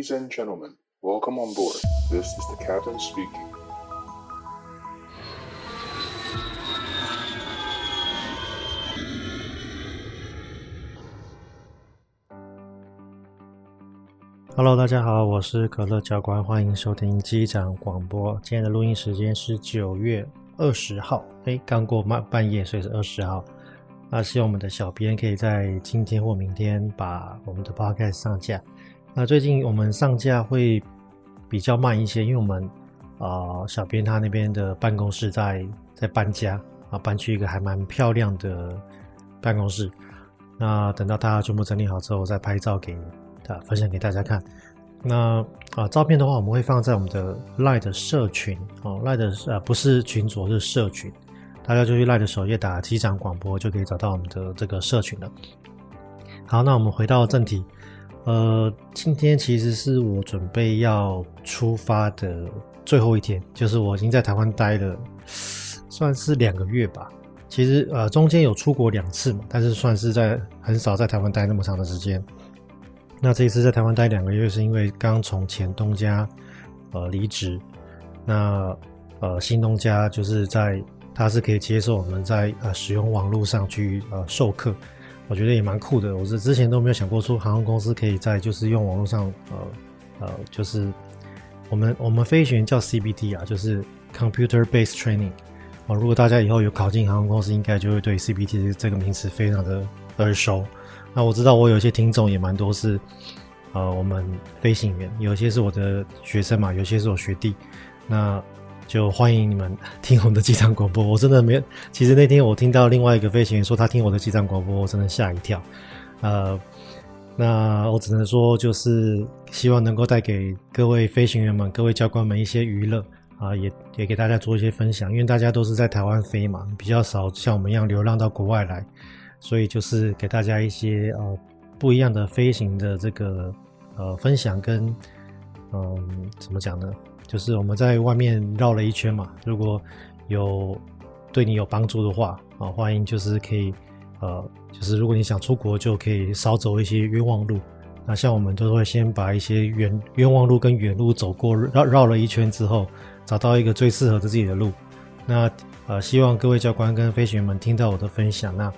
Ladies and gentlemen, welcome on board. This is the captain speaking. Hello，大家好，我是可乐教官，欢迎收听机长广播。今天的录音时间是九月二十号，哎，刚过半半夜，所以是二十号。那希望我们的小编可以在今天或明天把我们的 podcast 上架。那最近我们上架会比较慢一些，因为我们啊、小编他那边的办公室在在搬家啊，搬去一个还蛮漂亮的办公室。那等到他全部整理好之后，再拍照给他分享给大家看。那啊，照片的话，我们会放在我们的 Line 的社群哦，Line 的呃不是群组，是社群，大家就去 Line 的首页打机长广播，就可以找到我们的这个社群了。好，那我们回到正题。呃，今天其实是我准备要出发的最后一天，就是我已经在台湾待了，算是两个月吧。其实呃，中间有出国两次嘛，但是算是在很少在台湾待那么长的时间。那这一次在台湾待两个月，是因为刚从前东家呃离职。那呃新东家就是在他是可以接受我们在呃使用网络上去呃授课。我觉得也蛮酷的，我是之前都没有想过说航空公司可以在就是用网络上，呃呃，就是我们我们飞行员叫 CBT 啊，就是 Computer Based Training。哦，如果大家以后有考进航空公司，应该就会对 CBT 这个名词非常的耳熟。那我知道我有些听众也蛮多是，呃，我们飞行员，有些是我的学生嘛，有些是我学弟。那就欢迎你们听我们的机长广播。我真的没有，其实那天我听到另外一个飞行员说他听我的机长广播，我真的吓一跳。呃，那我只能说，就是希望能够带给各位飞行员们、各位教官们一些娱乐啊，也也给大家做一些分享。因为大家都是在台湾飞嘛，比较少像我们一样流浪到国外来，所以就是给大家一些呃不一样的飞行的这个呃分享跟嗯、怎么讲呢？就是我们在外面绕了一圈嘛，如果有对你有帮助的话啊，欢迎就是可以，呃，就是如果你想出国，就可以少走一些冤枉路。那像我们都会先把一些冤冤枉路跟远路走过，绕绕了一圈之后，找到一个最适合的自己的路。那呃，希望各位教官跟飞行员们听到我的分享，那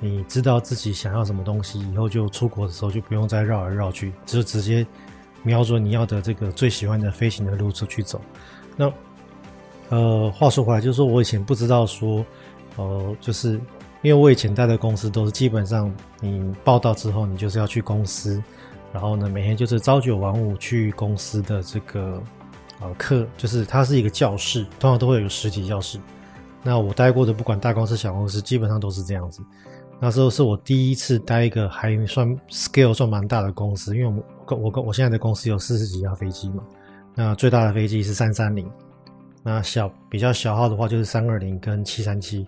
你知道自己想要什么东西，以后就出国的时候就不用再绕来绕去，就直接。瞄准你要的这个最喜欢的飞行的路出去走。那，呃，话说回来，就是说我以前不知道说，呃，就是因为我以前待的公司都是基本上你报到之后，你就是要去公司，然后呢，每天就是朝九晚五去公司的这个呃课，就是它是一个教室，通常都会有实体教室。那我待过的不管大公司小公司，基本上都是这样子。那时候是我第一次待一个还算 scale 算蛮大的公司，因为我们我我我现在的公司有四十几架飞机嘛，那最大的飞机是三三零，那小比较小号的话就是三二零跟七三七，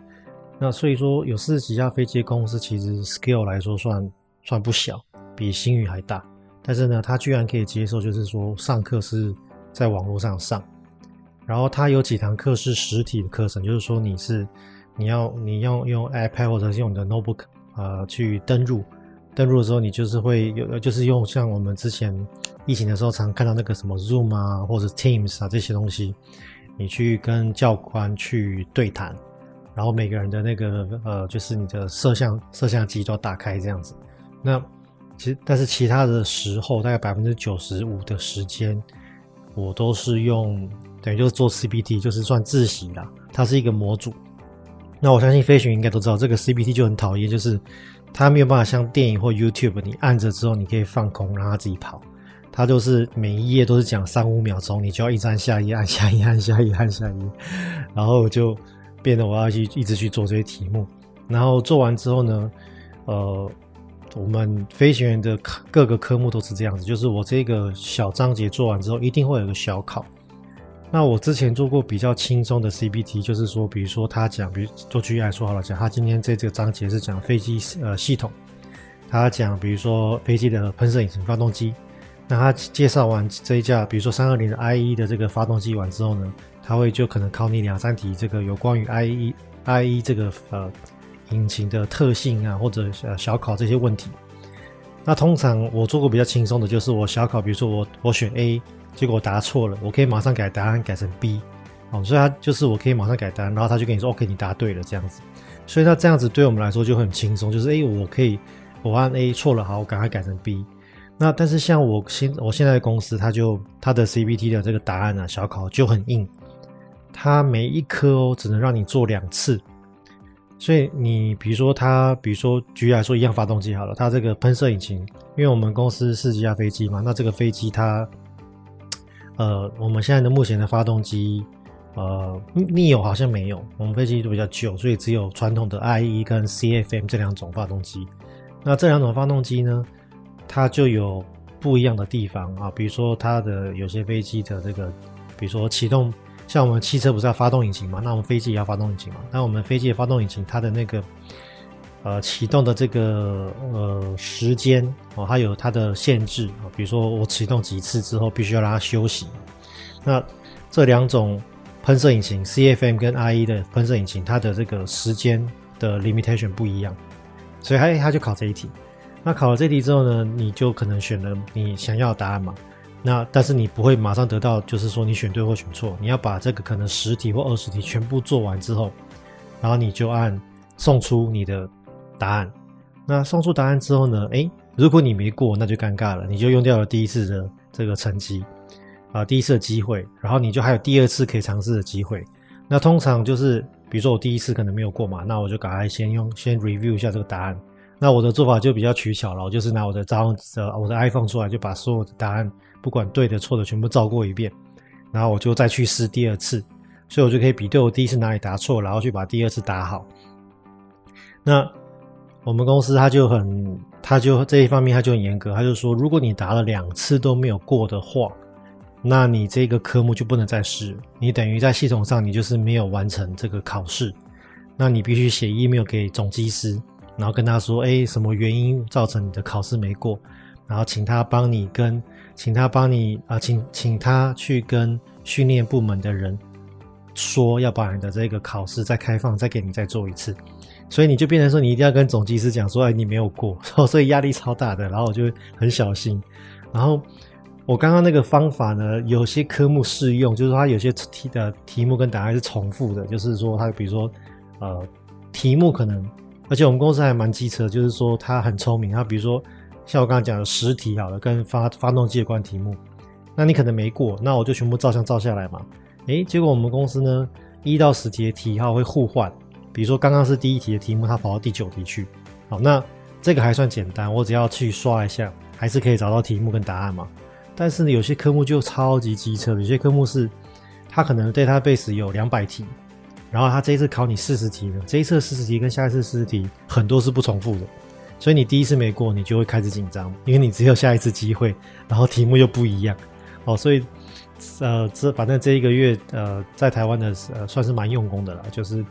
那所以说有四十几架飞机的公司其实 scale 来说算算不小，比星宇还大，但是呢，他居然可以接受就是说上课是在网络上上，然后他有几堂课是实体的课程，就是说你是。你要你要用 iPad 或者是用你的 notebook 呃去登入，登录的时候你就是会有就是用像我们之前疫情的时候常看到那个什么 Zoom 啊或者 Teams 啊这些东西，你去跟教官去对谈，然后每个人的那个呃就是你的摄像摄像机都要打开这样子。那其实但是其他的时候大概百分之九十五的时间我都是用等于就是做 CPT 就是算自习啦，它是一个模组。那我相信飞行员应该都知道，这个 CPT 就很讨厌，就是它没有办法像电影或 YouTube，你按着之后你可以放空让它自己跑，它就是每一页都是讲三五秒钟，你就要一直按下一页，按下一页，按下一页，按下一页，然后就变得我要去一直去做这些题目，然后做完之后呢，呃，我们飞行员的各个科目都是这样子，就是我这个小章节做完之后，一定会有个小考。那我之前做过比较轻松的 CPT，就是说，比如说他讲，比如做举例来说好了，讲他今天这这个章节是讲飞机呃系统，他讲比如说飞机的喷射引擎发动机，那他介绍完这一架，比如说三二零的 IE 的这个发动机完之后呢，他会就可能考你两三题，这个有关于 IE IE 这个呃引擎的特性啊，或者呃小考这些问题。那通常我做过比较轻松的，就是我小考，比如说我我选 A，结果我答错了，我可以马上改答案改成 B，哦，所以他就是我可以马上改答案，然后他就跟你说 OK，你答对了这样子。所以他这样子对我们来说就很轻松，就是诶，我可以我按 A 错了，好，我赶快改成 B。那但是像我现我现在的公司，他就他的 CBT 的这个答案啊，小考就很硬，它每一科哦只能让你做两次。所以你比如说它，比如说举例来说，一样发动机好了，它这个喷射引擎，因为我们公司是几架飞机嘛，那这个飞机它，呃，我们现在的目前的发动机，呃，neo 好像没有，我们飞机都比较旧，所以只有传统的 IE 跟 CFM 这两种发动机。那这两种发动机呢，它就有不一样的地方啊，比如说它的有些飞机的这个，比如说启动。像我们汽车不是要发动引擎嘛？那我们飞机也要发动引擎嘛？那我们飞机的发动引擎，它的那个呃启动的这个呃时间哦，它有它的限制啊。比如说我启动几次之后，必须要让它休息。那这两种喷射引擎，CFM 跟 IE 的喷射引擎，它的这个时间的 limitation 不一样，所以它它就考这一题。那考了这题之后呢，你就可能选了你想要的答案嘛。那但是你不会马上得到，就是说你选对或选错，你要把这个可能十题或二十题全部做完之后，然后你就按送出你的答案。那送出答案之后呢，诶，如果你没过，那就尴尬了，你就用掉了第一次的这个成绩啊，第一次的机会，然后你就还有第二次可以尝试的机会。那通常就是，比如说我第一次可能没有过嘛，那我就赶快先用先 review 一下这个答案。那我的做法就比较取巧了，我就是拿我的账呃我的 iPhone 出来，就把所有的答案。不管对的错的全部照过一遍，然后我就再去试第二次，所以我就可以比对我第一次哪里答错，然后去把第二次答好。那我们公司他就很，他就这一方面他就很严格，他就说，如果你答了两次都没有过的话，那你这个科目就不能再试，你等于在系统上你就是没有完成这个考试，那你必须写 email 给总机师，然后跟他说，哎，什么原因造成你的考试没过，然后请他帮你跟。请他帮你啊，请请他去跟训练部门的人说，要把你的这个考试再开放，再给你再做一次。所以你就变成说，你一定要跟总机师讲说，哎，你没有过，所以压力超大的。然后我就很小心。然后我刚刚那个方法呢，有些科目适用，就是说它有些题的题目跟答案是重复的，就是说它比如说呃题目可能，而且我们公司还蛮机车，就是说他很聪明，他比如说。像我刚刚讲的十题好了，跟发发动机有关题目，那你可能没过，那我就全部照相照下来嘛。诶，结果我们公司呢，一到十题的题号会互换，比如说刚刚是第一题的题目，它跑到第九题去。好，那这个还算简单，我只要去刷一下，还是可以找到题目跟答案嘛。但是呢，有些科目就超级机车，有些科目是它可能 database 有两百题，然后它这一次考你四十题呢，这一次四十题跟下一次四十题很多是不重复的。所以你第一次没过，你就会开始紧张，因为你只有下一次机会，然后题目又不一样，哦，所以，呃，这反正这一个月，呃，在台湾的呃算是蛮用功的了，就是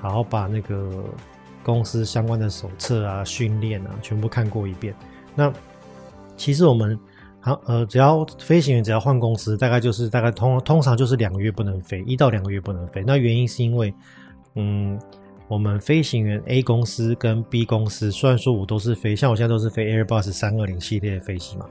好好把那个公司相关的手册啊、训练啊全部看过一遍。那其实我们好，呃，只要飞行员只要换公司，大概就是大概通通常就是两个月不能飞，一到两个月不能飞。那原因是因为，嗯。我们飞行员 A 公司跟 B 公司，虽然说我都是飞，像我现在都是飞 Airbus 三二零系列的飞机嘛，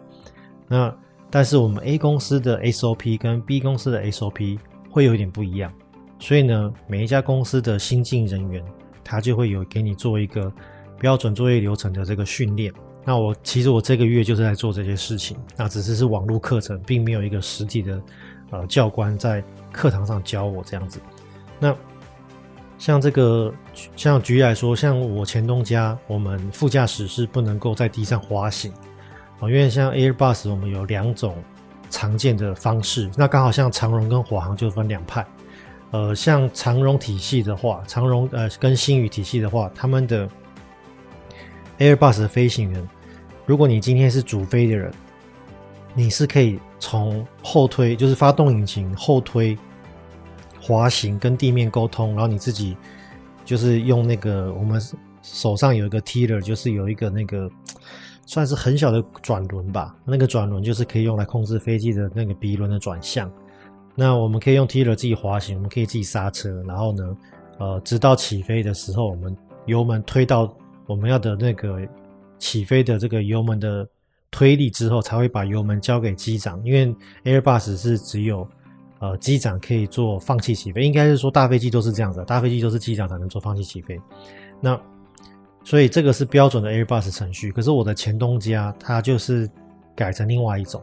那但是我们 A 公司的 SOP 跟 B 公司的 SOP 会有一点不一样，所以呢，每一家公司的新进人员，他就会有给你做一个标准作业流程的这个训练。那我其实我这个月就是在做这些事情，那只是是网络课程，并没有一个实体的呃教官在课堂上教我这样子，那。像这个，像举例来说，像我前东家，我们副驾驶是不能够在地上滑行啊，因为像 Airbus 我们有两种常见的方式，那刚好像长荣跟华航就分两派。呃，像长荣体系的话，长荣呃跟星宇体系的话，他们的 Airbus 的飞行员，如果你今天是主飞的人，你是可以从后推，就是发动引擎后推。滑行跟地面沟通，然后你自己就是用那个我们手上有一个 tiller，就是有一个那个算是很小的转轮吧。那个转轮就是可以用来控制飞机的那个鼻轮的转向。那我们可以用 t i l e r 自己滑行，我们可以自己刹车，然后呢，呃，直到起飞的时候，我们油门推到我们要的那个起飞的这个油门的推力之后，才会把油门交给机长。因为 Airbus 是只有呃机长可以做放弃起飞，应该是说大飞机都是这样子，大飞机都是机长才能做放弃起飞。那所以这个是标准的 Airbus 程序。可是我的前东家它就是改成另外一种。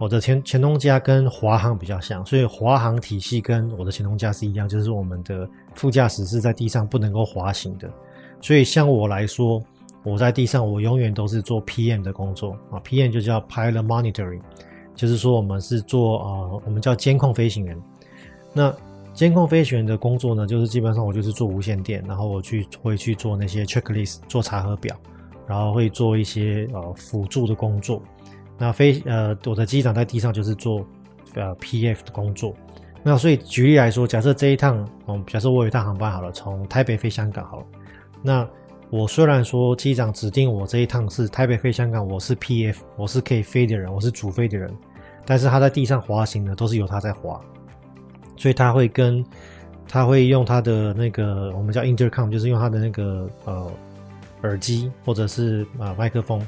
我的前前东家跟华航比较像，所以华航体系跟我的前东家是一样，就是我们的副驾驶是在地上不能够滑行的。所以像我来说，我在地上我永远都是做 PM 的工作啊，PM 就叫 Pilot Monitoring，就是说我们是做、呃，我们叫监控飞行员。那监控飞行员的工作呢，就是基本上我就是做无线电，然后我去会去做那些 checklist，做查核表，然后会做一些呃辅助的工作。那飞呃，我的机长在地上就是做呃 PF 的工作。那所以举例来说，假设这一趟，嗯，假设我有一趟航班好了，从台北飞香港好了。那我虽然说机长指定我这一趟是台北飞香港，我是 PF，我是可以飞的人，我是主飞的人，但是他在地上滑行呢，都是由他在滑。所以他会跟他会用他的那个我们叫 intercom，就是用他的那个呃耳机或者是啊、呃、麦克风。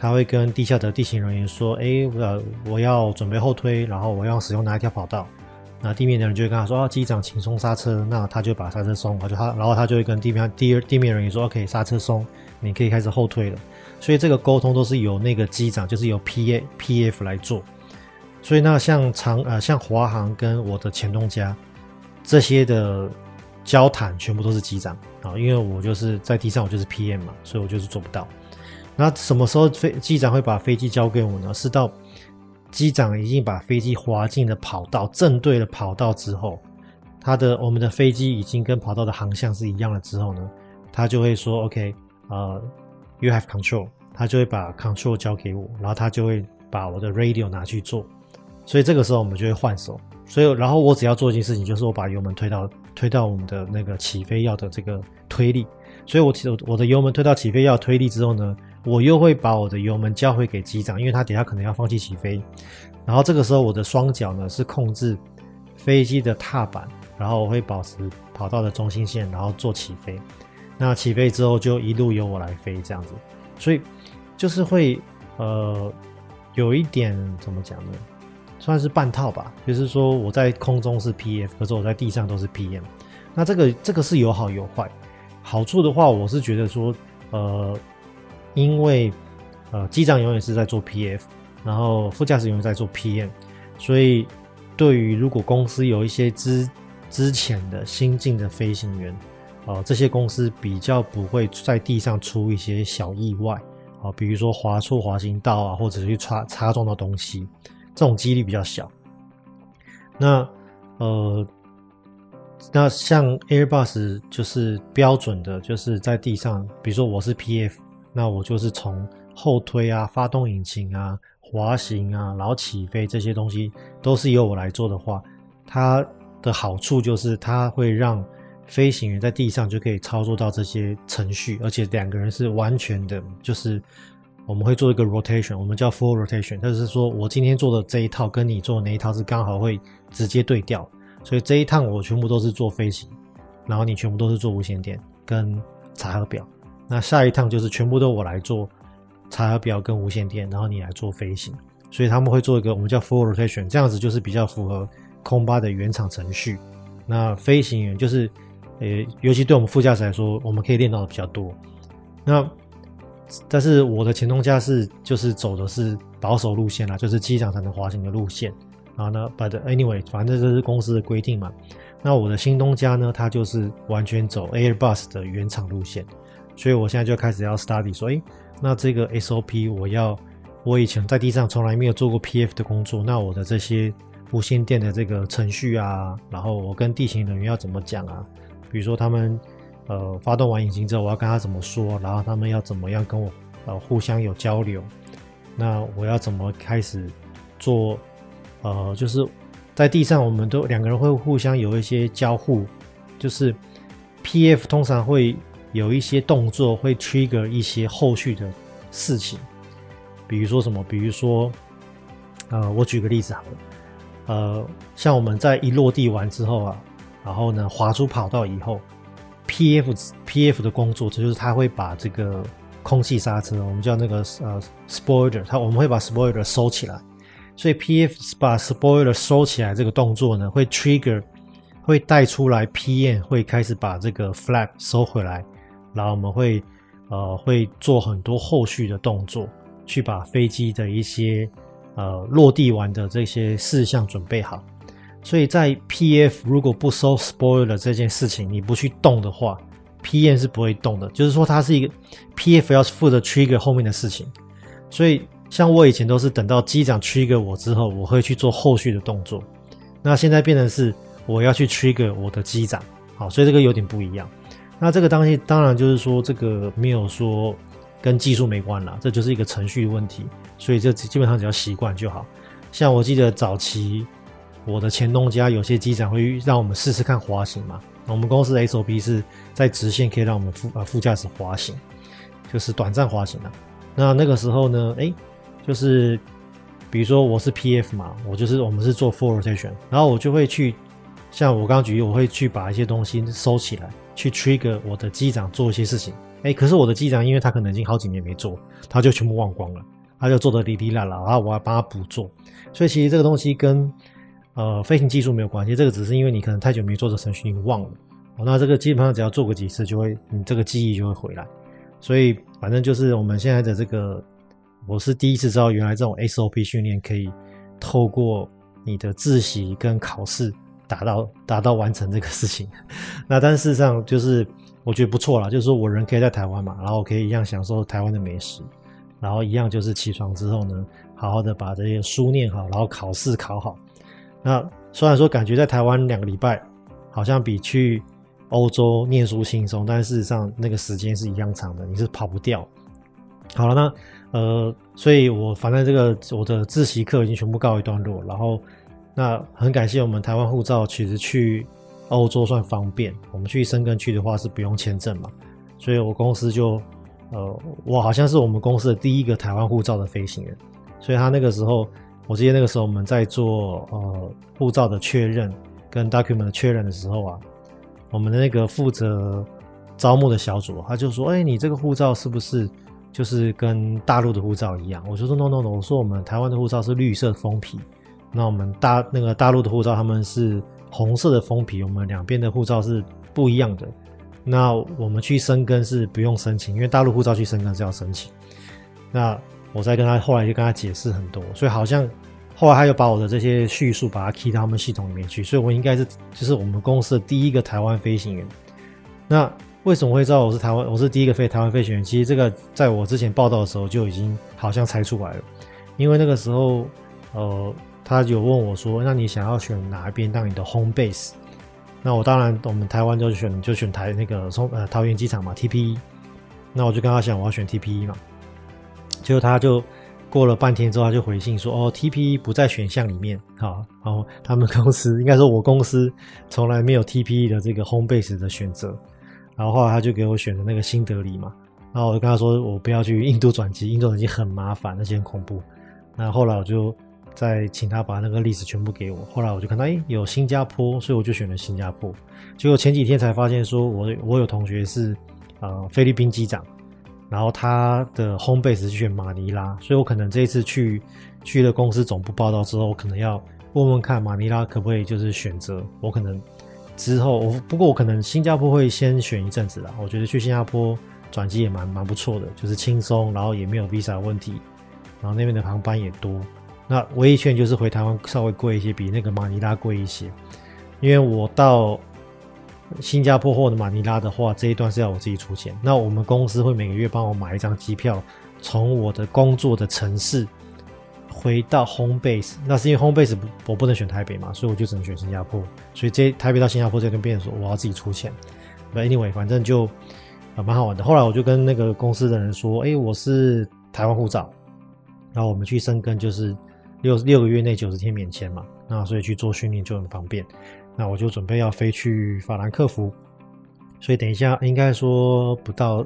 他会跟地下的地勤人员说：“哎，我我要准备后推，然后我要使用哪一条跑道？”那地面的人就会跟他说：“啊，机长，请松刹车。”那他就把刹车松，就他，然后他就会跟地面地地面人员说：“OK，刹车松，你可以开始后退了。”所以这个沟通都是由那个机长，就是由 PA PF 来做。所以那像长呃像华航跟我的前东家这些的交谈，全部都是机长啊，因为我就是在地上，我就是 PM 嘛，所以我就是做不到。那什么时候飞机长会把飞机交给我呢？是到机长已经把飞机滑进了跑道，正对了跑道之后，他的我们的飞机已经跟跑道的航向是一样了之后呢，他就会说 OK，呃，you have control，他就会把 control 交给我，然后他就会把我的 radio 拿去做，所以这个时候我们就会换手，所以然后我只要做一件事情，就是我把油门推到推到我们的那个起飞要的这个推力，所以我我的油门推到起飞要推力之后呢。我又会把我的油门交回给机长，因为他等下可能要放弃起飞。然后这个时候，我的双脚呢是控制飞机的踏板，然后我会保持跑道的中心线，然后做起飞。那起飞之后就一路由我来飞这样子，所以就是会呃有一点怎么讲呢？算是半套吧，就是说我在空中是 PF，可是我在地上都是 PM。那这个这个是有好有坏。好处的话，我是觉得说呃。因为，呃，机长永远是在做 PF，然后副驾驶永远在做 PM，所以对于如果公司有一些之之前的新进的飞行员，呃，这些公司比较不会在地上出一些小意外，啊、比如说滑错滑行道啊，或者是去擦擦撞到东西，这种几率比较小。那，呃，那像 Airbus 就是标准的，就是在地上，比如说我是 PF。那我就是从后推啊、发动引擎啊、滑行啊，然后起飞这些东西都是由我来做的话，它的好处就是它会让飞行员在地上就可以操作到这些程序，而且两个人是完全的，就是我们会做一个 rotation，我们叫 full rotation，就是说我今天做的这一套跟你做的那一套是刚好会直接对调，所以这一趟我全部都是做飞行，然后你全部都是做无线电跟查核表。那下一趟就是全部都我来做查表跟无线电，然后你来做飞行，所以他们会做一个我们叫 full rotation，这样子就是比较符合空巴的原厂程序。那飞行员就是，呃，尤其对我们副驾驶来说，我们可以练到的比较多。那但是我的前东家是就是走的是保守路线啦，就是机长才能滑行的路线。然后呢，but anyway，反正这是公司的规定嘛。那我的新东家呢，他就是完全走 Airbus 的原厂路线。所以我现在就开始要 study 说，诶，那这个 SOP 我要，我以前在地上从来没有做过 PF 的工作，那我的这些无线电的这个程序啊，然后我跟地勤人员要怎么讲啊？比如说他们呃发动完引擎之后，我要跟他怎么说，然后他们要怎么样跟我呃互相有交流，那我要怎么开始做？呃，就是在地上我们都两个人会互相有一些交互，就是 PF 通常会。有一些动作会 trigger 一些后续的事情，比如说什么？比如说，呃，我举个例子好了，呃，像我们在一落地完之后啊，然后呢，滑出跑道以后，PF PF 的工作，就是他会把这个空气刹车，我们叫那个呃 spoiler，它我们会把 spoiler 收起来。所以 PF 把 spoiler 收起来这个动作呢，会 trigger，会带出来 PM 会开始把这个 flap 收回来，然后我们会呃会做很多后续的动作，去把飞机的一些呃落地完的这些事项准备好。所以在 PF 如果不收 spoiler 这件事情，你不去动的话，PM 是不会动的。就是说它是一个 PF 要负责 trigger 后面的事情，所以。像我以前都是等到机长 trigger 我之后，我会去做后续的动作。那现在变成是我要去 trigger 我的机长，好，所以这个有点不一样。那这个东西当然就是说这个没有说跟技术没关啦，这就是一个程序的问题。所以这基本上只要习惯就好。像我记得早期我的前东家有些机长会让我们试试看滑行嘛。我们公司的 SOP 是在直线可以让我们副副驾驶滑行，就是短暂滑行的。那那个时候呢，诶就是，比如说我是 PF 嘛，我就是我们是做 full rotation，然后我就会去，像我刚刚举例，我会去把一些东西收起来，去 trigger 我的机长做一些事情。哎，可是我的机长因为他可能已经好几年没做，他就全部忘光了，他就做得哩哩啦啦，然后我要帮他补做。所以其实这个东西跟呃飞行技术没有关系，这个只是因为你可能太久没做这程序，你忘了。那这个基本上只要做个几次，就会你这个记忆就会回来。所以反正就是我们现在的这个。我是第一次知道，原来这种 SOP 训练可以透过你的自习跟考试达到达到完成这个事情。那但事实上就是我觉得不错啦，就是说我人可以在台湾嘛，然后可以一样享受台湾的美食，然后一样就是起床之后呢，好好的把这些书念好，然后考试考好。那虽然说感觉在台湾两个礼拜好像比去欧洲念书轻松，但事实上那个时间是一样长的，你是跑不掉。好了，那。呃，所以我反正这个我的自习课已经全部告一段落，然后那很感谢我们台湾护照，其实去欧洲算方便。我们去申根区的话是不用签证嘛，所以我公司就呃，我好像是我们公司的第一个台湾护照的飞行员，所以他那个时候，我记得那个时候我们在做呃护照的确认跟 document 的确认的时候啊，我们的那个负责招募的小组他就说，哎，你这个护照是不是？就是跟大陆的护照一样，我就说 no no no，我说我们台湾的护照是绿色封皮，那我们大那个大陆的护照他们是红色的封皮，我们两边的护照是不一样的。那我们去申根是不用申请，因为大陆护照去申根是要申请。那我再跟他后来就跟他解释很多，所以好像后来他又把我的这些叙述把它 key 到他们系统里面去，所以我应该是就是我们公司的第一个台湾飞行员。那。为什么会知道我是台湾？我是第一个飞台湾飞行员。其实这个在我之前报道的时候就已经好像猜出来了，因为那个时候，呃，他有问我说：“那你想要选哪一边当你的 home base？” 那我当然，我们台湾就选就选台那个松呃桃园机场嘛，TPE。那我就跟他讲我要选 TPE 嘛，结果他就过了半天之后，他就回信说：“哦，TPE 不在选项里面。”好，然后他们公司应该说我公司从来没有 TPE 的这个 home base 的选择。然后后来他就给我选的那个新德里嘛，然后我就跟他说我不要去印度转机，印度转机很麻烦，而且很恐怖。那后来我就再请他把那个历史全部给我。后来我就看到诶有新加坡，所以我就选了新加坡。结果前几天才发现说我我有同学是呃菲律宾机长，然后他的 home base 是选马尼拉，所以我可能这一次去去了公司总部报道之后，我可能要问问看马尼拉可不可以就是选择，我可能。之后，我不过我可能新加坡会先选一阵子啦。我觉得去新加坡转机也蛮蛮不错的，就是轻松，然后也没有 visa 问题，然后那边的航班也多。那唯一缺点就是回台湾稍微贵一些，比那个马尼拉贵一些。因为我到新加坡或者马尼拉的话，这一段是要我自己出钱。那我们公司会每个月帮我买一张机票，从我的工作的城市。回到 home base，那是因为 home base 我不能选台北嘛，所以我就只能选新加坡。所以这台北到新加坡这边变成说我要自己出钱。But anyway，反正就啊蛮好玩的。后来我就跟那个公司的人说，哎，我是台湾护照，然后我们去深根就是六六个月内九十天免签嘛，那所以去做训练就很方便。那我就准备要飞去法兰克福，所以等一下应该说不到。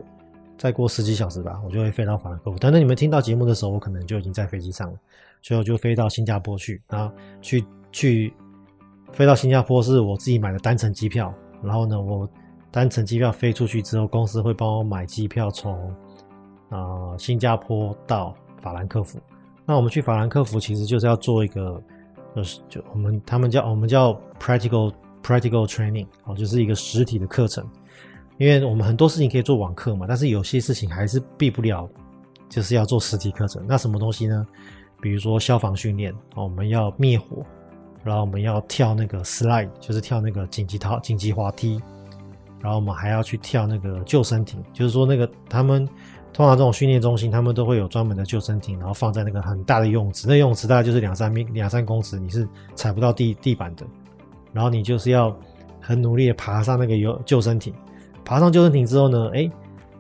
再过十几小时吧，我就会飞到法兰克福。等等你们听到节目的时候，我可能就已经在飞机上了，所以我就飞到新加坡去，然后去去飞到新加坡是我自己买的单程机票。然后呢，我单程机票飞出去之后，公司会帮我买机票从呃新加坡到法兰克福。那我们去法兰克福其实就是要做一个，就是就我们他们叫我们叫 practical practical training 哦，就是一个实体的课程。因为我们很多事情可以做网课嘛，但是有些事情还是避不了，就是要做实体课程。那什么东西呢？比如说消防训练，我们要灭火，然后我们要跳那个 slide，就是跳那个紧急逃紧急滑梯，然后我们还要去跳那个救生艇，就是说那个他们通常这种训练中心，他们都会有专门的救生艇，然后放在那个很大的泳池，那泳池大概就是两三米两三公尺，你是踩不到地地板的，然后你就是要很努力的爬上那个游救生艇。爬上救生艇之后呢，哎，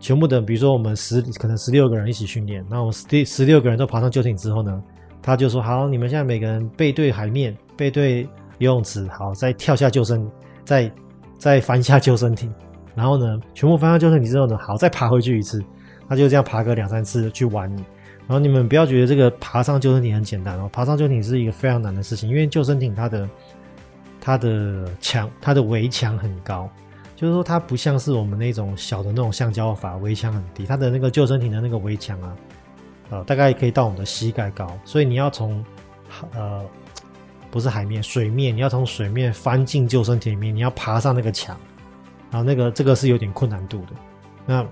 全部的，比如说我们十可能十六个人一起训练，那我们十十六个人都爬上救生艇之后呢，他就说好，你们现在每个人背对海面，背对游泳池，好，再跳下救生，再再翻下救生艇，然后呢，全部翻下救生艇之后呢，好，再爬回去一次，他就这样爬个两三次去玩你，然后你们不要觉得这个爬上救生艇很简单哦，爬上救生艇是一个非常难的事情，因为救生艇它的它的墙，它的围墙很高。就是说，它不像是我们那种小的那种橡胶筏，围墙很低。它的那个救生艇的那个围墙啊，呃，大概可以到我们的膝盖高。所以你要从，呃，不是海面，水面，你要从水面翻进救生艇里面，你要爬上那个墙，然后那个这个是有点困难度的。那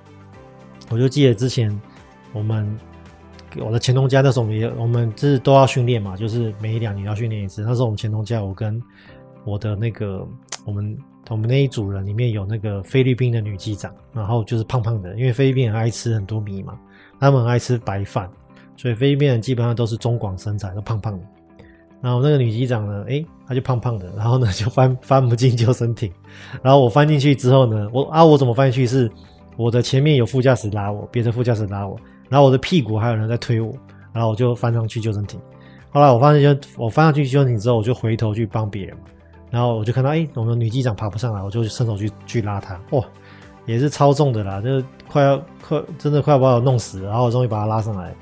我就记得之前我们我的前东家那时候，我们也我们就是都要训练嘛，就是每两年要训练一次。那时候我们前东家，我跟我的那个我们。我们那一组人里面有那个菲律宾的女机长，然后就是胖胖的，因为菲律宾人爱吃很多米嘛，他们很爱吃白饭，所以菲律宾人基本上都是中广身材，都胖胖的。然后那个女机长呢，诶，她就胖胖的，然后呢就翻翻不进救生艇。然后我翻进去之后呢，我啊我怎么翻进去？是我的前面有副驾驶拉我，别的副驾驶拉我，然后我的屁股还有人在推我，然后我就翻上去救生艇。后来我发现就我翻上去救生艇之后，我就回头去帮别人。然后我就看到，哎，我们女机长爬不上来，我就伸手去去拉她，哇，也是超重的啦，就是快要快，真的快要把我弄死，然后我终于把她拉上来，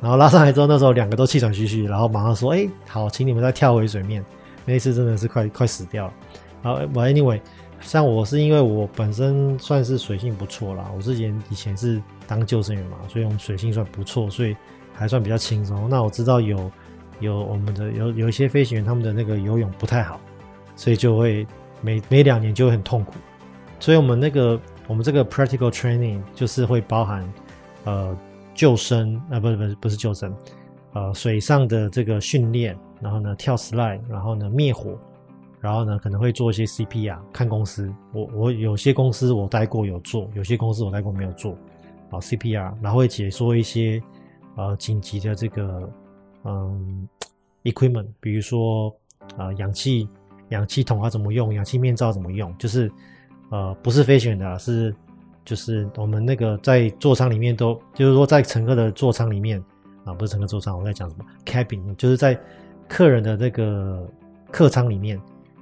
然后拉上来之后，那时候两个都气喘吁吁，然后马上说，哎，好，请你们再跳回水面。那一次真的是快快死掉了。然后我 anyway，像我是因为我本身算是水性不错啦，我之前以前是当救生员嘛，所以我们水性算不错，所以还算比较轻松。那我知道有有我们的有有一些飞行员他们的那个游泳不太好。所以就会每每两年就会很痛苦，所以我们那个我们这个 practical training 就是会包含呃救生啊，不是不是不是救生，呃水上的这个训练，然后呢跳 slide，然后呢灭火，然后呢可能会做一些 CPR，看公司，我我有些公司我待过有做，有些公司我待过没有做，啊 CPR，然后会解说一些呃紧急的这个嗯 equipment，比如说、呃、氧气。氧气筒要怎么用？氧气面罩怎么用？就是，呃，不是飞行员的，是就是我们那个在座舱里面都，就是说在乘客的座舱里面啊，不是乘客座舱，我在讲什么？cabin，就是在客人的那个客舱里面，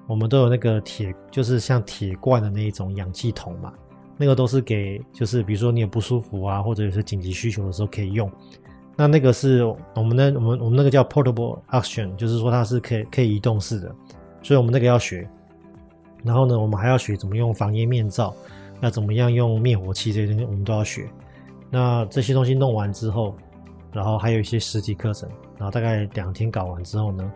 我们都有那个铁，就是像铁罐的那一种氧气筒嘛，那个都是给，就是比如说你有不舒服啊，或者有些紧急需求的时候可以用。那那个是我们的，我们我们那个叫 portable oxygen，就是说它是可以可以移动式的。所以我们那个要学，然后呢，我们还要学怎么用防烟面罩，那怎么样用灭火器这些东西，我们都要学。那这些东西弄完之后，然后还有一些实体课程，然后大概两天搞完之后呢，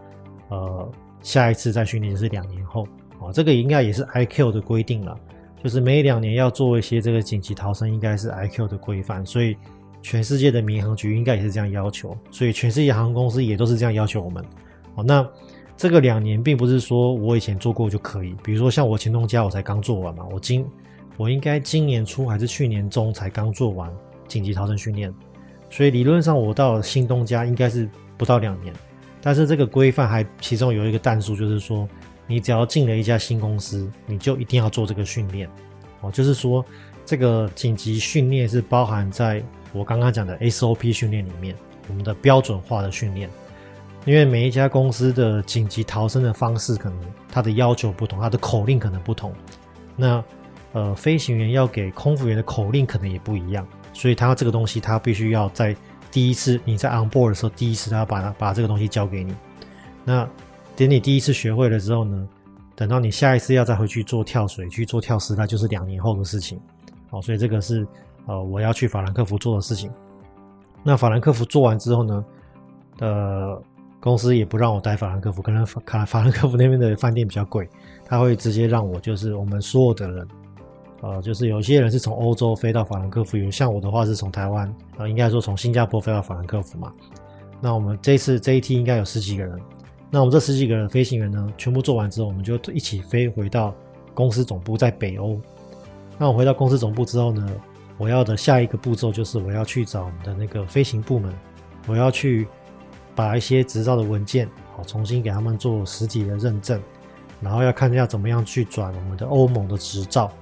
呃，下一次再训练是两年后。啊，这个应该也是 IQ 的规定了，就是每两年要做一些这个紧急逃生，应该是 IQ 的规范，所以全世界的民航局应该也是这样要求，所以全世界航空公司也都是这样要求我们。哦，那。这个两年并不是说我以前做过就可以，比如说像我前东家我才刚做完嘛，我今我应该今年初还是去年中才刚做完紧急逃生训练，所以理论上我到新东家应该是不到两年，但是这个规范还其中有一个但数，就是说你只要进了一家新公司，你就一定要做这个训练哦，就是说这个紧急训练是包含在我刚刚讲的 SOP 训练里面，我们的标准化的训练。因为每一家公司的紧急逃生的方式可能它的要求不同，它的口令可能不同。那呃，飞行员要给空服员的口令可能也不一样，所以他这个东西他必须要在第一次你在 on board 的时候，第一次他把它把这个东西交给你。那等你第一次学会了之后呢，等到你下一次要再回去做跳水去做跳石，那就是两年后的事情。好，所以这个是呃我要去法兰克福做的事情。那法兰克福做完之后呢，呃，公司也不让我待法兰克福，可能法法兰克福那边的饭店比较贵，他会直接让我就是我们所有的人，呃，就是有些人是从欧洲飞到法兰克福，有像我的话是从台湾，呃，应该说从新加坡飞到法兰克福嘛。那我们这次这一梯应该有十几个人，那我们这十几个人飞行员呢，全部做完之后，我们就一起飞回到公司总部在北欧。那我回到公司总部之后呢，我要的下一个步骤就是我要去找我们的那个飞行部门，我要去把一些执照的文件好重新给他们做实体的认证，然后要看一下怎么样去转我们的欧盟的执照。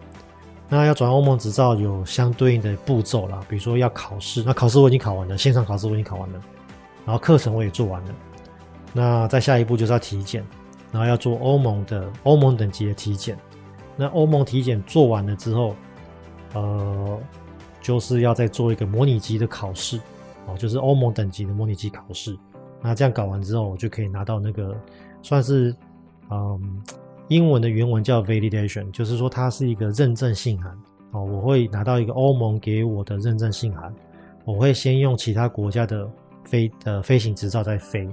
那要转欧盟执照有相对应的步骤啦，比如说要考试，那考试我已经考完了，线上考试我已经考完了，然后课程我也做完了。那再下一步就是要体检，然后要做欧盟的欧盟等级的体检。那欧盟体检做完了之后，呃，就是要再做一个模拟机的考试，哦，就是欧盟等级的模拟机考试。那这样搞完之后，我就可以拿到那个算是，嗯，英文的原文叫 validation，就是说它是一个认证信函。哦，我会拿到一个欧盟给我的认证信函，我会先用其他国家的飞的飞行执照在飞，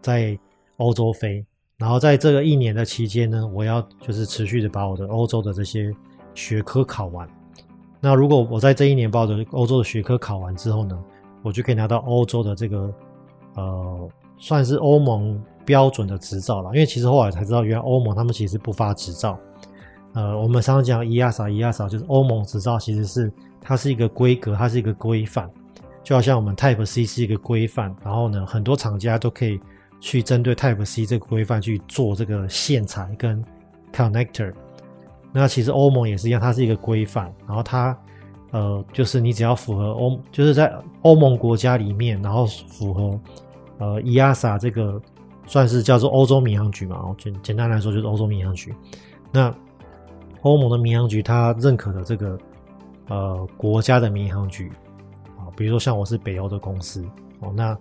在欧洲飞。然后在这个一年的期间呢，我要就是持续的把我的欧洲的这些学科考完。那如果我在这一年把我的欧洲的学科考完之后呢，我就可以拿到欧洲的这个呃，算是欧盟标准的执照了。因为其实后来才知道，原来欧盟他们其实不发执照。呃，我们常常讲 EASA，EASA 就是欧盟执照，其实是它是一个规格，它是一个规范，就好像我们 Type C 是一个规范，然后呢，很多厂家都可以。去针对 Type C 这个规范去做这个线材跟 connector，那其实欧盟也是一样，它是一个规范，然后它呃就是你只要符合欧，就是在欧盟国家里面，然后符合呃 EASA 这个算是叫做欧洲民航局嘛，哦，简简单来说就是欧洲民航局。那欧盟的民航局它认可的这个呃国家的民航局啊，比如说像我是北欧的公司哦，那。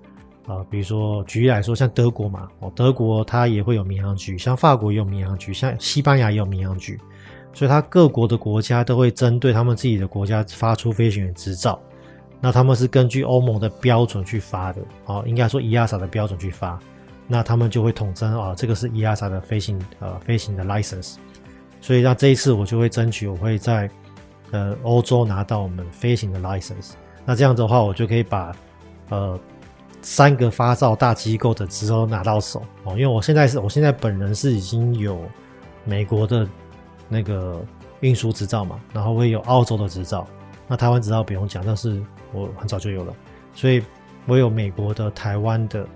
呃，比如说举例来说，像德国嘛，哦，德国它也会有民航局，像法国也有民航局，像西班牙也有民航局，所以它各国的国家都会针对他们自己的国家发出飞行员执照，那他们是根据欧盟的标准去发的，哦，应该说 EASA 的标准去发，那他们就会统称啊，这个是 EASA 的飞行呃飞行的 license，所以那这一次我就会争取，我会在呃欧洲拿到我们飞行的 license，那这样子的话，我就可以把呃。三个发照大机构的执照拿到手。哦，因为我现在是我现在本人是已经有美国的那个运输执照嘛，然后我也有澳洲的执照，那台湾执照不用讲，但是我很早就有了，所以我有美国的、台湾的、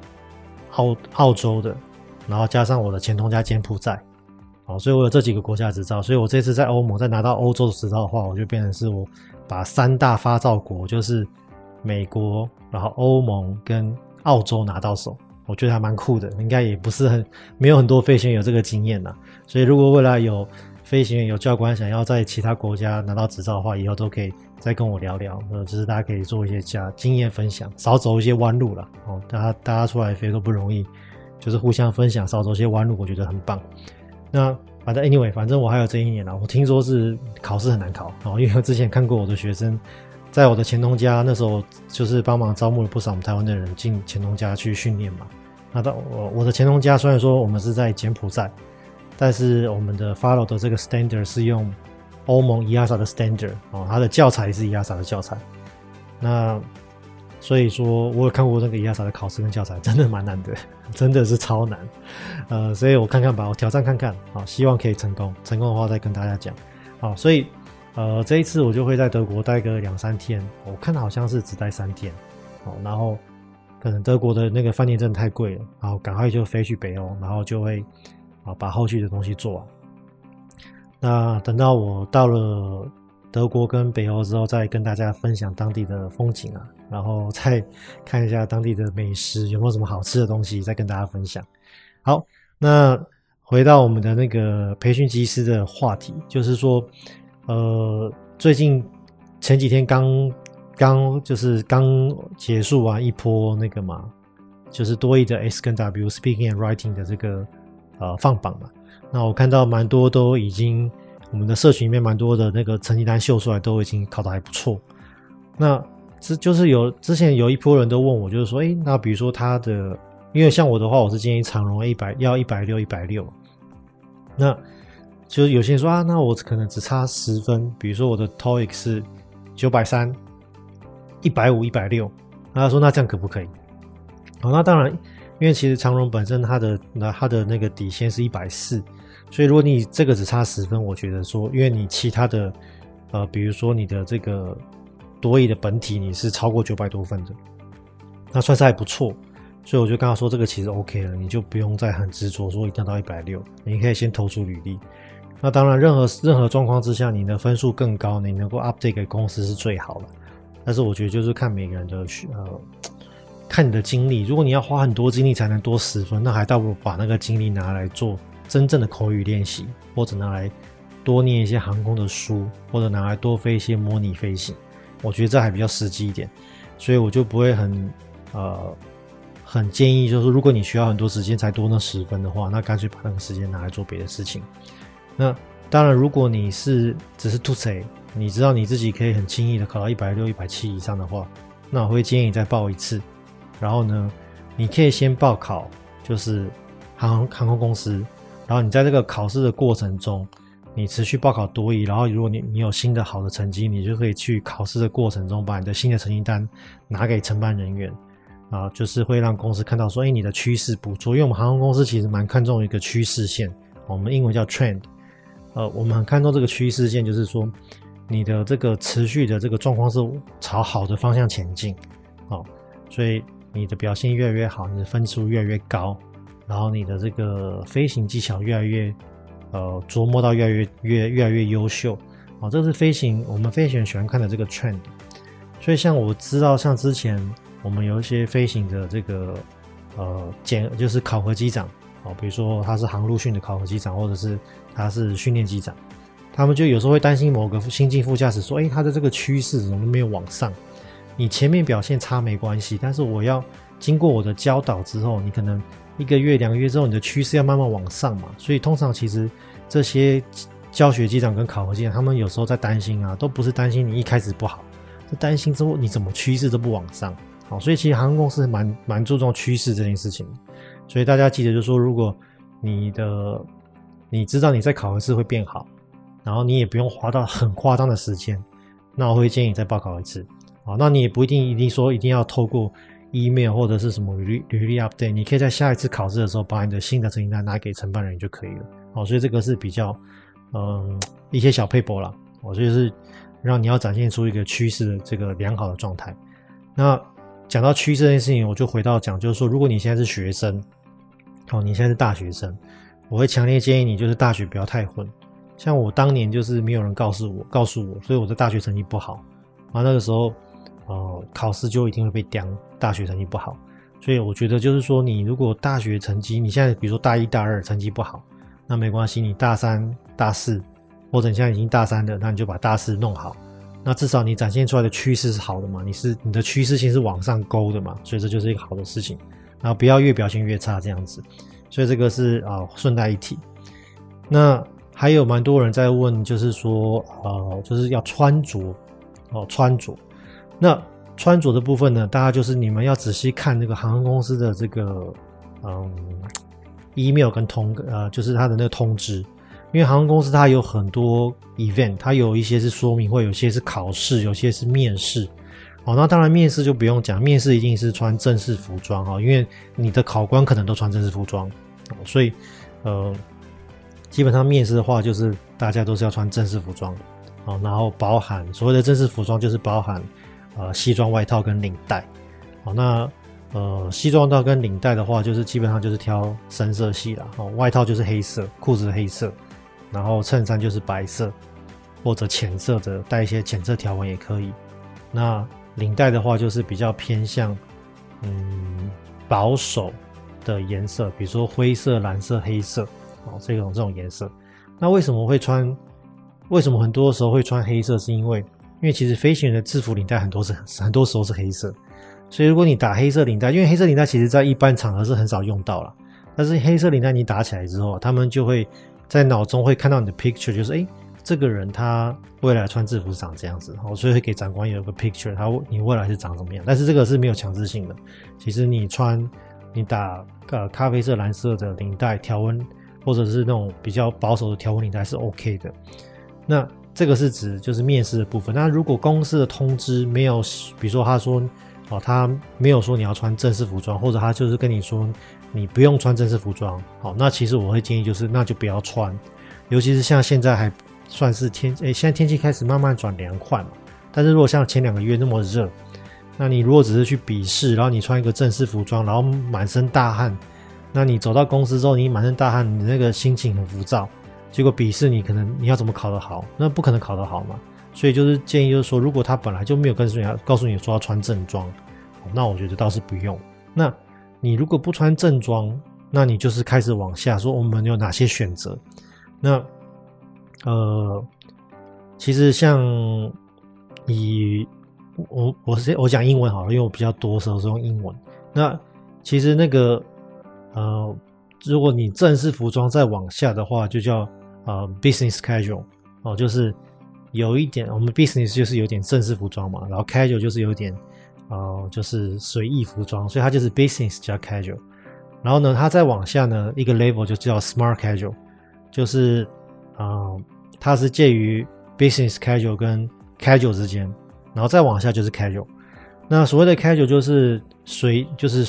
澳澳洲的，然后加上我的前东家柬埔寨，好，所以我有这几个国家执照，所以我这次在欧盟再拿到欧洲的执照的话，我就变成是我把三大发照国就是。美国，然后欧盟跟澳洲拿到手，我觉得还蛮酷的，应该也不是很没有很多飞行员有这个经验呐。所以如果未来有飞行员有教官想要在其他国家拿到执照的话，以后都可以再跟我聊聊，呃，就是大家可以做一些加经验分享，少走一些弯路了哦。大家大家出来飞都不容易，就是互相分享，少走一些弯路，我觉得很棒。那反正 anyway，反正我还有这一年了，我听说是考试很难考哦，因为我之前看过我的学生。在我的前东家那时候，就是帮忙招募了不少我们台湾的人进前东家去训练嘛。那到我我的前东家虽然说我们是在柬埔寨，但是我们的 follow 的这个 standard 是用欧盟 EASA 的 standard 哦，它的教材是 EASA 的教材。那所以说我有看过那个 EASA 的考试跟教材，真的蛮难的，真的是超难。呃，所以我看看吧，我挑战看看，好，希望可以成功。成功的话再跟大家讲。好，所以。呃，这一次我就会在德国待个两三天，我看好像是只待三天，哦，然后可能德国的那个饭店真的太贵了，然后赶快就飞去北欧，然后就会啊把后续的东西做完。那等到我到了德国跟北欧之后，再跟大家分享当地的风景啊，然后 再看一下当地的美食有没有什么好吃的东西，再跟大家分享。好，那回到我们的那个培训机师的话题，就是说。呃，最近前几天刚刚就是刚结束完一波那个嘛，就是多益的 S 跟 W Speaking and Writing 的这个呃放榜嘛。那我看到蛮多都已经我们的社群里面蛮多的那个成绩单秀出来，都已经考得还不错。那之就是有之前有一波人都问我，就是说，哎，那比如说他的，因为像我的话，我是建议长荣一百要一百六一百六，那就是有些人说啊，那我可能只差十分，比如说我的 TOEIC 是九百三，一百五一百六，那他说那这样可不可以？好，那当然，因为其实长荣本身它的那它的那个底线是一百四，所以如果你这个只差十分，我觉得说，因为你其他的呃，比如说你的这个。多益的本体你是超过九百多分的，那算是还不错，所以我就跟他说这个其实 OK 了，你就不用再很执着说一定要到一百六，你可以先投出履历。那当然，任何任何状况之下，你的分数更高，你能够 update 给公司是最好的。但是我觉得就是看每个人的呃，看你的精力，如果你要花很多精力才能多十分，那还倒不如把那个精力拿来做真正的口语练习，或者拿来多念一些航空的书，或者拿来多飞一些模拟飞行。我觉得这还比较实际一点，所以我就不会很呃很建议，就是如果你需要很多时间才多那十分的话，那干脆把那个时间拿来做别的事情。那当然，如果你是只是吐槽，你知道你自己可以很轻易的考到一百六、一百七以上的话，那我会建议你再报一次。然后呢，你可以先报考，就是航航空公司，然后你在这个考试的过程中。你持续报考多一，然后如果你你有新的好的成绩，你就可以去考试的过程中把你的新的成绩单拿给承办人员，啊，就是会让公司看到说，哎，你的趋势不错。因为我们航空公司其实蛮看重一个趋势线，我们英文叫 trend，呃，我们很看重这个趋势线，就是说你的这个持续的这个状况是朝好的方向前进，哦，所以你的表现越来越好，你的分数越来越高，然后你的这个飞行技巧越来越。呃，琢磨到越来越越越来越优秀，啊，这是飞行我们飞行员喜欢看的这个 trend。所以像我知道，像之前我们有一些飞行的这个呃检就是考核机长，啊，比如说他是航路训的考核机长，或者是他是训练机长，他们就有时候会担心某个新进副驾驶说，哎，他的这个趋势怎么没有往上？你前面表现差没关系，但是我要经过我的教导之后，你可能。一个月、两个月之后，你的趋势要慢慢往上嘛，所以通常其实这些教学机长跟考核机长，他们有时候在担心啊，都不是担心你一开始不好，是担心之后你怎么趋势都不往上。好，所以其实航空公司蛮蛮注重趋势这件事情，所以大家记得就是说，如果你的你知道你在考核试会变好，然后你也不用花到很夸张的时间，那我会建议你再报考一次。好，那你也不一定一定说一定要透过。Email 或者是什么履历履历 update，你可以在下一次考试的时候把你的新的成绩单拿给承办人就可以了。好，所以这个是比较嗯一些小撇步啦。我所以是让你要展现出一个趋势的这个良好的状态。那讲到趋势这件事情，我就回到讲，就是说，如果你现在是学生，好，你现在是大学生，我会强烈建议你就是大学不要太混。像我当年就是没有人告诉我告诉我，所以我的大学成绩不好，然后那个时候。哦，考试就一定会被刁，大学成绩不好，所以我觉得就是说，你如果大学成绩，你现在比如说大一大二成绩不好，那没关系，你大三、大四，或者你现在已经大三了，那你就把大四弄好，那至少你展现出来的趋势是好的嘛，你是你的趋势性是往上勾的嘛，所以这就是一个好的事情，然后不要越表现越差这样子，所以这个是啊顺带一提。那还有蛮多人在问，就是说呃，就是要穿着哦，穿着。那穿着的部分呢，大家就是你们要仔细看那个航空公司的这个嗯 email 跟通呃，就是它的那个通知，因为航空公司它有很多 event，它有一些是说明会，有些是考试，有些是面试。哦，那当然面试就不用讲，面试一定是穿正式服装哈，因为你的考官可能都穿正式服装，所以呃，基本上面试的话就是大家都是要穿正式服装，哦，然后包含所谓的正式服装就是包含。呃，西装外套跟领带，好，那呃，西装套跟领带的话，就是基本上就是挑深色系啦。哦，外套就是黑色，裤子黑色，然后衬衫就是白色或者浅色的，带一些浅色条纹也可以。那领带的话，就是比较偏向嗯保守的颜色，比如说灰色、蓝色、黑色，哦，这种这种颜色。那为什么会穿？为什么很多时候会穿黑色？是因为因为其实飞行员的制服领带很多是很多时候是黑色，所以如果你打黑色领带，因为黑色领带其实在一般场合是很少用到了，但是黑色领带你打起来之后，他们就会在脑中会看到你的 picture，就是哎，这个人他未来穿制服是长这样子，哦，所以会给长官有个 picture，他你未来是长什么样。但是这个是没有强制性的。其实你穿你打呃咖啡色、蓝色的领带条纹，或者是那种比较保守的条纹领带是 OK 的。那这个是指就是面试的部分。那如果公司的通知没有，比如说他说哦，他没有说你要穿正式服装，或者他就是跟你说你不用穿正式服装，好，那其实我会建议就是那就不要穿，尤其是像现在还。算是天诶，现在天气开始慢慢转凉快嘛。但是如果像前两个月那么热，那你如果只是去笔试，然后你穿一个正式服装，然后满身大汗，那你走到公司之后，你满身大汗，你那个心情很浮躁，结果笔试你可能你要怎么考得好？那不可能考得好嘛。所以就是建议就是说，如果他本来就没有跟你要告诉你说要穿正装，那我觉得倒是不用。那你如果不穿正装，那你就是开始往下说，我们有哪些选择？那。呃，其实像以我我是我讲英文好了，因为我比较多时候是用英文。那其实那个呃，如果你正式服装再往下的话，就叫呃 business casual 哦，就是有一点我们 business 就是有点正式服装嘛，然后 casual 就是有点呃就是随意服装，所以它就是 business 加 casual。然后呢，它再往下呢一个 level 就叫 smart casual，就是。啊、它是介于 business casual 跟 casual 之间，然后再往下就是 casual。那所谓的 casual 就是随，就是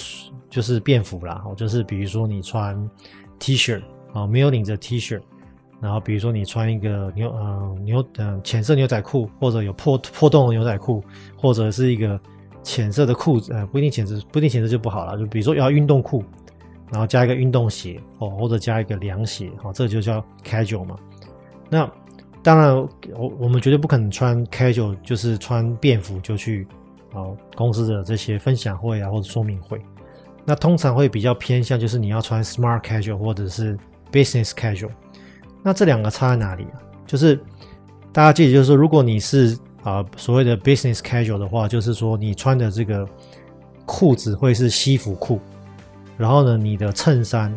就是便服啦，就是比如说你穿 T 恤啊，没有领着 T 恤，然后比如说你穿一个牛呃牛嗯浅色牛仔裤，或者有破破洞的牛仔裤，或者是一个浅色的裤子，呃不一定浅色，不一定浅色就不好了，就比如说要运动裤，然后加一个运动鞋哦，或者加一个凉鞋，哦，这就叫 casual 嘛。那当然，我我们绝对不可能穿 casual，就是穿便服就去啊公司的这些分享会啊或者说明会。那通常会比较偏向就是你要穿 smart casual 或者是 business casual。那这两个差在哪里啊？就是大家记得，就是说，如果你是啊所谓的 business casual 的话，就是说你穿的这个裤子会是西服裤，然后呢，你的衬衫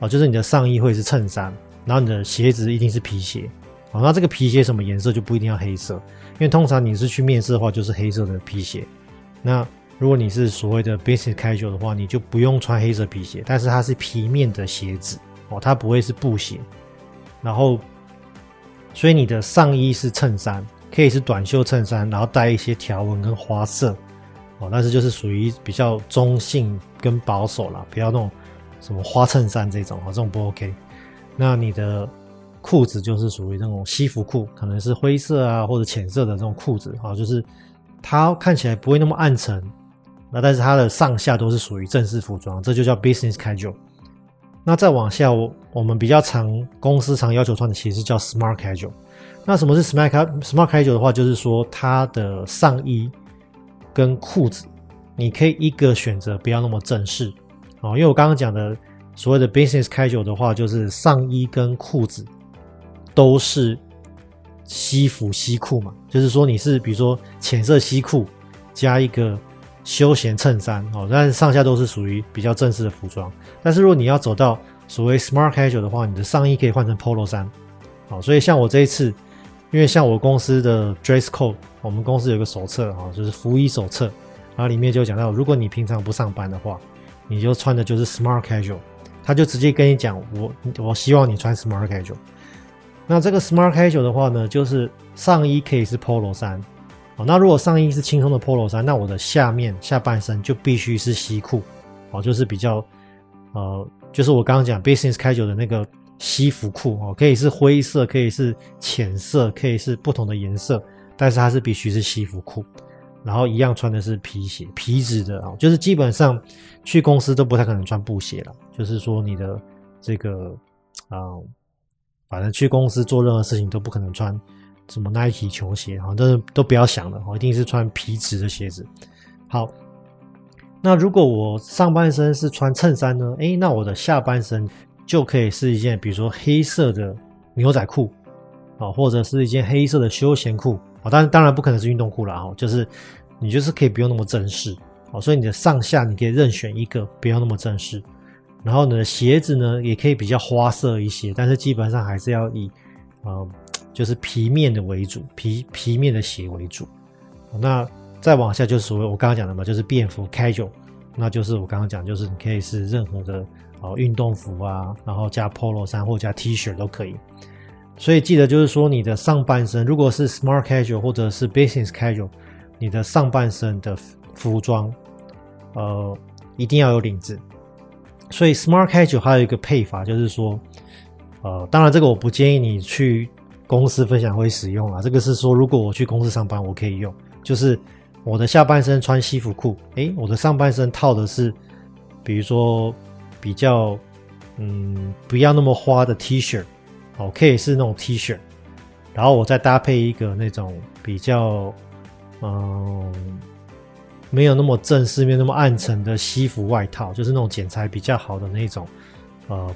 啊，就是你的上衣会是衬衫。然后你的鞋子一定是皮鞋，好，那这个皮鞋什么颜色就不一定要黑色，因为通常你是去面试的话就是黑色的皮鞋。那如果你是所谓的 business casual 的话，你就不用穿黑色皮鞋，但是它是皮面的鞋子哦，它不会是布鞋。然后，所以你的上衣是衬衫，可以是短袖衬衫，然后带一些条纹跟花色哦，但是就是属于比较中性跟保守啦，不要那种什么花衬衫这种啊，这种不 OK。那你的裤子就是属于那种西服裤，可能是灰色啊或者浅色的这种裤子啊，就是它看起来不会那么暗沉，那但是它的上下都是属于正式服装，这就叫 business casual。那再往下，我我们比较常公司常要求穿的其实叫 smart casual。那什么是 smart smart casual 的话，就是说它的上衣跟裤子，你可以一个选择不要那么正式哦，因为我刚刚讲的。所谓的 business casual 的话，就是上衣跟裤子都是西服西裤嘛，就是说你是比如说浅色西裤加一个休闲衬衫哦，但是上下都是属于比较正式的服装。但是如果你要走到所谓 smart casual 的话，你的上衣可以换成 polo 衫，好，所以像我这一次，因为像我公司的 dress code，我们公司有个手册啊，就是服衣手册，然后里面就讲到，如果你平常不上班的话，你就穿的就是 smart casual。他就直接跟你讲，我我希望你穿 smart casual。那这个 smart casual 的话呢，就是上衣可以是 polo 衫，哦，那如果上衣是轻松的 polo 衫，那我的下面下半身就必须是西裤，哦，就是比较，呃，就是我刚刚讲 business casual 的那个西服裤，哦，可以是灰色，可以是浅色，可以是不同的颜色，但是它是必须是西服裤。然后一样穿的是皮鞋，皮质的啊，就是基本上去公司都不太可能穿布鞋了。就是说你的这个啊、嗯，反正去公司做任何事情都不可能穿什么 Nike 球鞋啊，都是都不要想了，一定是穿皮质的鞋子。好，那如果我上半身是穿衬衫呢？诶，那我的下半身就可以是一件，比如说黑色的牛仔裤啊，或者是一件黑色的休闲裤。啊，当然当然不可能是运动裤啦，哦，就是你就是可以不用那么正式，哦，所以你的上下你可以任选一个，不要那么正式。然后呢，鞋子呢也可以比较花色一些，但是基本上还是要以，呃，就是皮面的为主，皮皮面的鞋为主。那再往下就是所谓我刚刚讲的嘛，就是便服 casual，那就是我刚刚讲，就是你可以是任何的哦运动服啊，然后加 polo 衫或加 T 恤都可以。所以记得就是说，你的上半身如果是 smart casual 或者是 business casual，你的上半身的服装，呃，一定要有领子。所以 smart casual 还有一个配法，就是说，呃，当然这个我不建议你去公司分享会使用啊。这个是说，如果我去公司上班，我可以用，就是我的下半身穿西服裤，诶，我的上半身套的是，比如说比较，嗯，不要那么花的 T 恤。哦，可以是那种 T 恤，然后我再搭配一个那种比较，嗯，没有那么正式、没有那么暗沉的西服外套，就是那种剪裁比较好的那种，呃，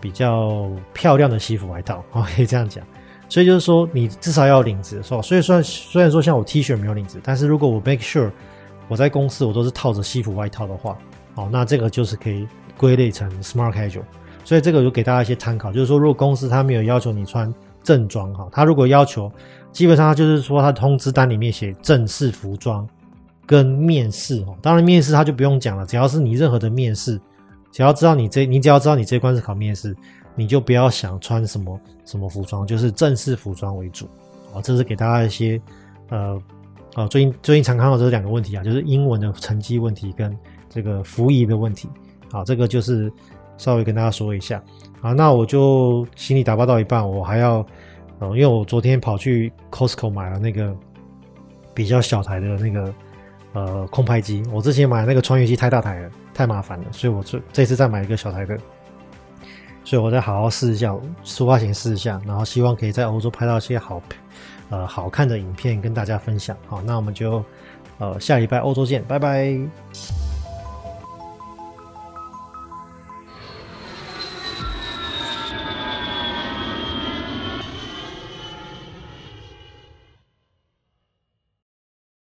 比较漂亮的西服外套，哦，可以这样讲。所以就是说，你至少要领子，是吧？所以虽然虽然说像我 T 恤没有领子，但是如果我 make sure 我在公司我都是套着西服外套的话，哦，那这个就是可以归类成 smart casual。所以这个就给大家一些参考，就是说，如果公司他没有要求你穿正装哈，他如果要求，基本上他就是说，他通知单里面写正式服装跟面试哦。当然面试他就不用讲了，只要是你任何的面试，只要知道你这，你只要知道你这关是考面试，你就不要想穿什么什么服装，就是正式服装为主。好，这是给大家一些呃，啊，最近最近常看到这两个问题啊，就是英文的成绩问题跟这个服仪的问题。好，这个就是。稍微跟大家说一下，啊，那我就行李打包到一半，我还要，嗯，因为我昨天跑去 Costco 买了那个比较小台的那个呃空拍机，我之前买那个穿越机太大台了，太麻烦了，所以我这这次再买一个小台的，所以我再好好试一下，出发前试一下，然后希望可以在欧洲拍到一些好呃好看的影片跟大家分享。好，那我们就呃下礼拜欧洲见，拜拜。